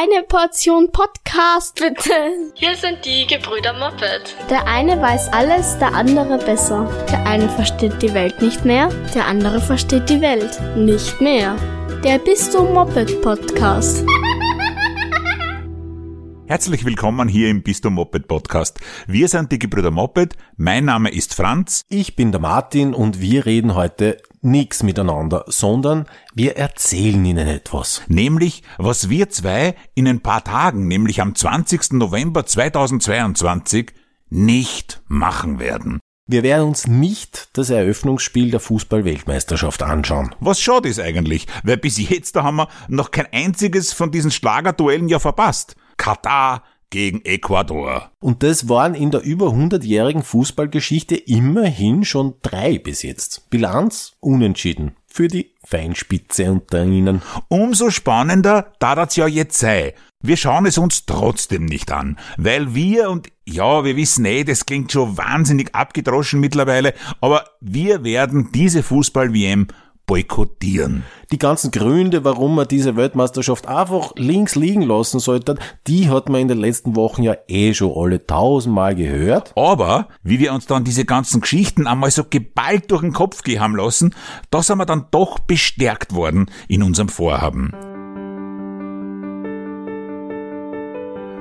eine Portion Podcast, bitte. Hier sind die Gebrüder Moppet. Der eine weiß alles, der andere besser. Der eine versteht die Welt nicht mehr, der andere versteht die Welt nicht mehr. Der Bist du Moped Podcast. Herzlich willkommen hier im Bist du Moped Podcast. Wir sind die Gebrüder Moped. Mein Name ist Franz. Ich bin der Martin und wir reden heute nichts miteinander, sondern wir erzählen Ihnen etwas. Nämlich, was wir zwei in ein paar Tagen, nämlich am 20. November 2022, nicht machen werden. Wir werden uns nicht das Eröffnungsspiel der Fußball-Weltmeisterschaft anschauen. Was schade ist eigentlich, weil bis jetzt da haben wir noch kein einziges von diesen Schlagerduellen ja verpasst. Katar gegen Ecuador. Und das waren in der über 100-jährigen Fußballgeschichte immerhin schon drei bis jetzt. Bilanz unentschieden für die Feinspitze unter ihnen. Umso spannender, da das ja jetzt sei. Wir schauen es uns trotzdem nicht an, weil wir und ja, wir wissen eh, das klingt schon wahnsinnig abgedroschen mittlerweile, aber wir werden diese Fußball-WM boykottieren. Die ganzen Gründe, warum man diese Weltmeisterschaft einfach links liegen lassen sollte, die hat man in den letzten Wochen ja eh schon alle tausendmal gehört. Aber, wie wir uns dann diese ganzen Geschichten einmal so geballt durch den Kopf gehen haben lassen, da sind wir dann doch bestärkt worden in unserem Vorhaben.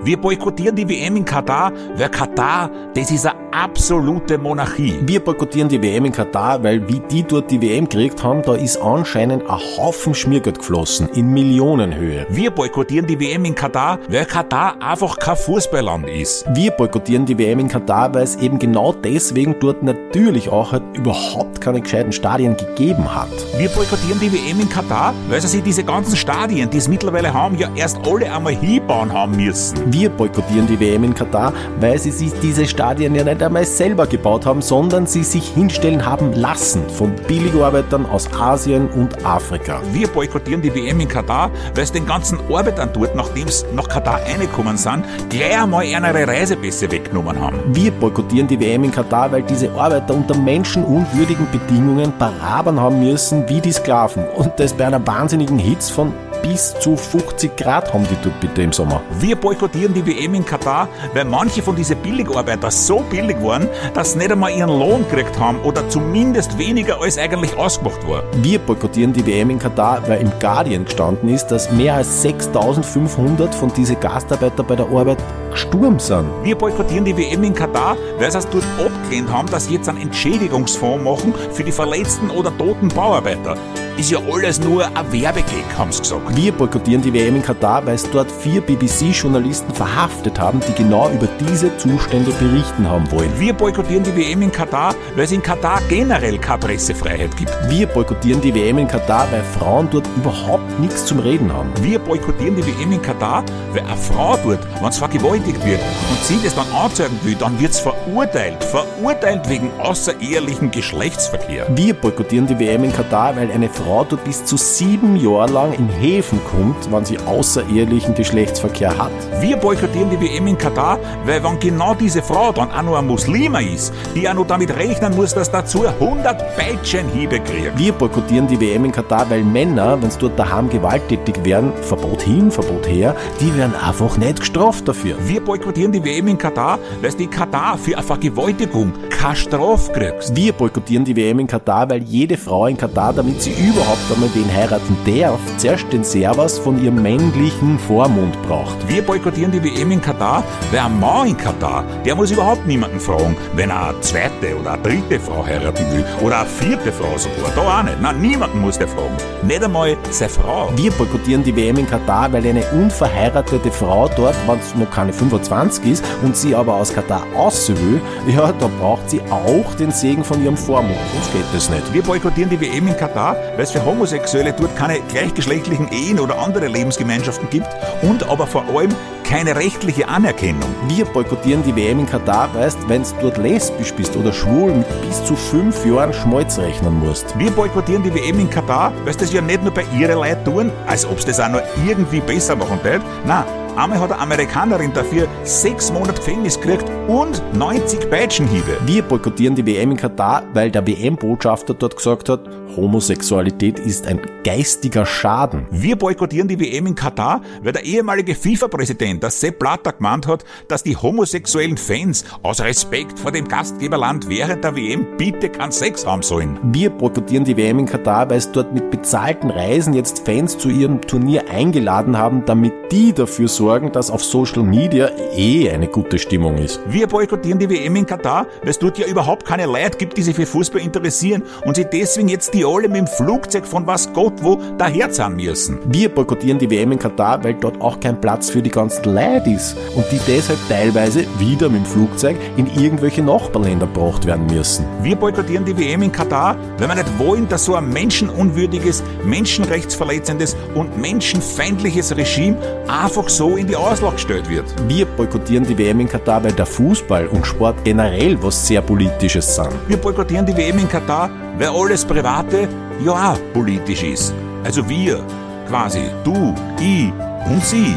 Wir boykottieren die WM in Katar, weil Katar, das ist eine absolute Monarchie. Wir boykottieren die WM in Katar, weil wie die dort die WM gekriegt haben, da ist anscheinend ein Haufen Schmiergeld geflossen, in Millionenhöhe. Wir boykottieren die WM in Katar, weil Katar einfach kein Fußballland ist. Wir boykottieren die WM in Katar, weil es eben genau deswegen dort natürlich auch halt überhaupt keine gescheiten Stadien gegeben hat. Wir boykottieren die WM in Katar, weil sie sich diese ganzen Stadien, die es mittlerweile haben, ja erst alle einmal hinbauen haben müssen. Wir boykottieren die WM in Katar, weil sie sich diese Stadien ja nicht einmal selber gebaut haben, sondern sie sich hinstellen haben lassen von Billigarbeitern aus Asien und Afrika. Wir boykottieren die WM in Katar, weil es den ganzen Arbeitern dort, nachdem sie nach Katar reingekommen sind, gleich einmal ihre Reisepässe weggenommen haben. Wir boykottieren die WM in Katar, weil diese Arbeiter unter menschenunwürdigen Bedingungen parabern haben müssen wie die Sklaven. Und das bei einer wahnsinnigen Hitze von bis zu 50 Grad haben die dort bitte im Sommer. Wir boykottieren die WM in Katar, weil manche von diesen Billigarbeiter so billig waren, dass sie nicht einmal ihren Lohn gekriegt haben oder zumindest weniger als eigentlich ausgemacht war. Wir boykottieren die WM in Katar, weil im Guardian gestanden ist, dass mehr als 6500 von diesen Gastarbeiter bei der Arbeit gestorben sind. Wir boykottieren die WM in Katar, weil sie es dort abgelehnt haben, dass sie jetzt einen Entschädigungsfonds machen für die verletzten oder toten Bauarbeiter. Ist ja alles nur ein Werbegag, haben sie gesagt. Wir boykottieren die WM in Katar, weil es dort vier BBC-Journalisten verhaftet haben, die genau über diese Zustände berichten haben wollen. Wir boykottieren die WM in Katar, weil es in Katar generell keine Pressefreiheit gibt. Wir boykottieren die WM in Katar, weil Frauen dort überhaupt nichts zum Reden haben. Wir boykottieren die WM in Katar, weil eine Frau dort, wenn es vergewaltigt wird und sie das dann anzeigen will, dann wird es verurteilt. Verurteilt wegen außerehelichen Geschlechtsverkehr. Wir boykottieren die WM in Katar, weil eine Frau dort bis zu sieben Jahre lang in Häfen kommt, wenn sie außerehelichen Geschlechtsverkehr hat. Wir boykottieren die WM in Katar, weil wenn genau diese Frau dann auch noch ein Muslima ist, die auch noch damit rechnen muss, dass dazu 100 Peitschenhiebe kriegt. Wir boykottieren die WM in Katar, weil Männer, wenn sie dort daheim gewalttätig werden, Verbot hin, Verbot her, die werden einfach nicht gestraft dafür. Wir boykottieren die WM in Katar, weil die Katar für eine Vergewaltigung keine Strafe kriegst. Wir boykottieren die WM in Katar, weil jede Frau in Katar, damit sie überhaupt einmal den heiraten darf, zuerst den Servas von ihrem männlichen Vormund braucht. Wir boykottieren die WM in Katar, weil ein Mann in Katar, der muss überhaupt niemanden fragen, wenn er eine zweite oder eine dritte Frau heiraten will. Oder eine vierte Frau sogar. Da auch nicht. Nein, niemanden muss der fragen. Nicht einmal seine Frau. Wir boykottieren die WM in Katar, weil eine unverheiratete Frau dort, wenn es noch keine 25 ist und sie aber aus Katar aus will, ja, da braucht sie auch den Segen von ihrem Vormund. Sonst geht das nicht. Wir boykottieren die WM in Katar, weil es für Homosexuelle dort keine gleichgeschlechtlichen Ehen oder andere Lebensgemeinschaften gibt und aber vor allem keine rechtliche Anerkennung. Wir boykottieren die WM in Katar, weißt, wenn du dort lesbisch bist oder schwul mit bis zu fünf Jahren Schmalz rechnen musst. Wir boykottieren die WM in Katar, weil sie das ja nicht nur bei ihren Leuten tun, als ob sie das auch nur irgendwie besser machen tät. Nein, Einmal hat eine Amerikanerin dafür sechs Monate Gefängnis gekriegt und 90 Peitschenhiebe. Wir boykottieren die WM in Katar, weil der WM-Botschafter dort gesagt hat, Homosexualität ist ein geistiger Schaden. Wir boykottieren die WM in Katar, weil der ehemalige FIFA-Präsident, der Sepp Blatter, gemeint hat, dass die homosexuellen Fans aus Respekt vor dem Gastgeberland während der WM bitte keinen Sex haben sollen. Wir boykottieren die WM in Katar, weil es dort mit bezahlten Reisen jetzt Fans zu ihrem Turnier eingeladen haben, damit die dafür sorgen, dass auf Social Media eh eine gute Stimmung ist. Wir boykottieren die WM in Katar, weil es dort ja überhaupt keine Leute gibt, die sich für Fußball interessieren und sich deswegen jetzt die alle mit dem Flugzeug von was Gott wo daherzahlen müssen. Wir boykottieren die WM in Katar, weil dort auch kein Platz für die ganzen Leute ist und die deshalb teilweise wieder mit dem Flugzeug in irgendwelche Nachbarländer gebracht werden müssen. Wir boykottieren die WM in Katar, weil wir nicht wollen, dass so ein menschenunwürdiges, menschenrechtsverletzendes und menschenfeindliches Regime einfach so in die Auslage gestellt wird. Wir boykottieren die WM in Katar, weil der Fußball und Sport generell was sehr Politisches sind. Wir boykottieren die WM in Katar, weil alles Private ja politisch ist. Also wir, quasi, du, ich und sie.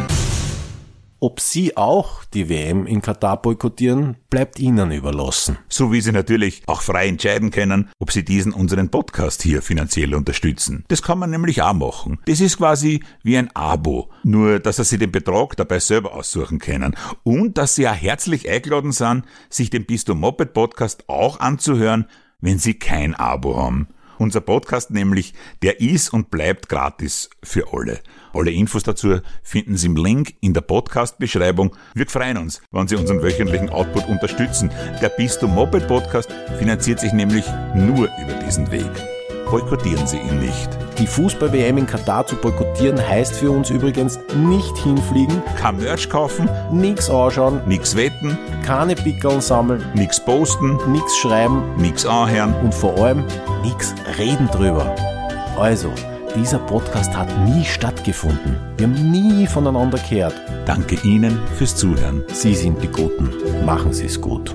Ob Sie auch die WM in Katar boykottieren, bleibt Ihnen überlassen. So wie Sie natürlich auch frei entscheiden können, ob Sie diesen unseren Podcast hier finanziell unterstützen. Das kann man nämlich auch machen. Das ist quasi wie ein Abo, nur dass Sie den Betrag dabei selber aussuchen können und dass Sie auch herzlich eingeladen sind, sich den Bistum Moped Podcast auch anzuhören, wenn Sie kein Abo haben. Unser Podcast nämlich, der ist und bleibt gratis für alle. Alle Infos dazu finden Sie im Link in der Podcast-Beschreibung. Wir freuen uns, wenn Sie unseren wöchentlichen Output unterstützen. Der Bistum Moped Podcast finanziert sich nämlich nur über diesen Weg. Boykottieren Sie ihn nicht. Die Fußball-WM in Katar zu boykottieren heißt für uns übrigens nicht hinfliegen, Kein Merch kaufen, nix anschauen, nix wetten, keine Pickeln sammeln, nix posten, nix schreiben nix anhören. und vor allem nix reden drüber. Also, dieser Podcast hat nie stattgefunden. Wir haben nie voneinander gehört. Danke Ihnen fürs Zuhören. Sie sind die Guten. Machen Sie es gut.